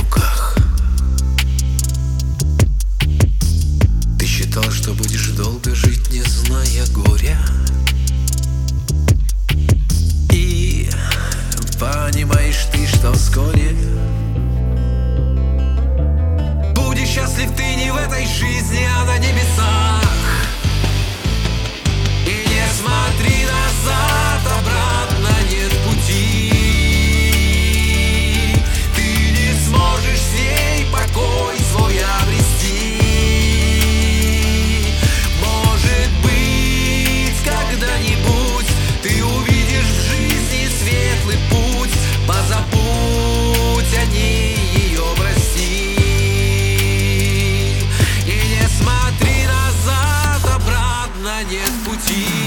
руках Нет пути.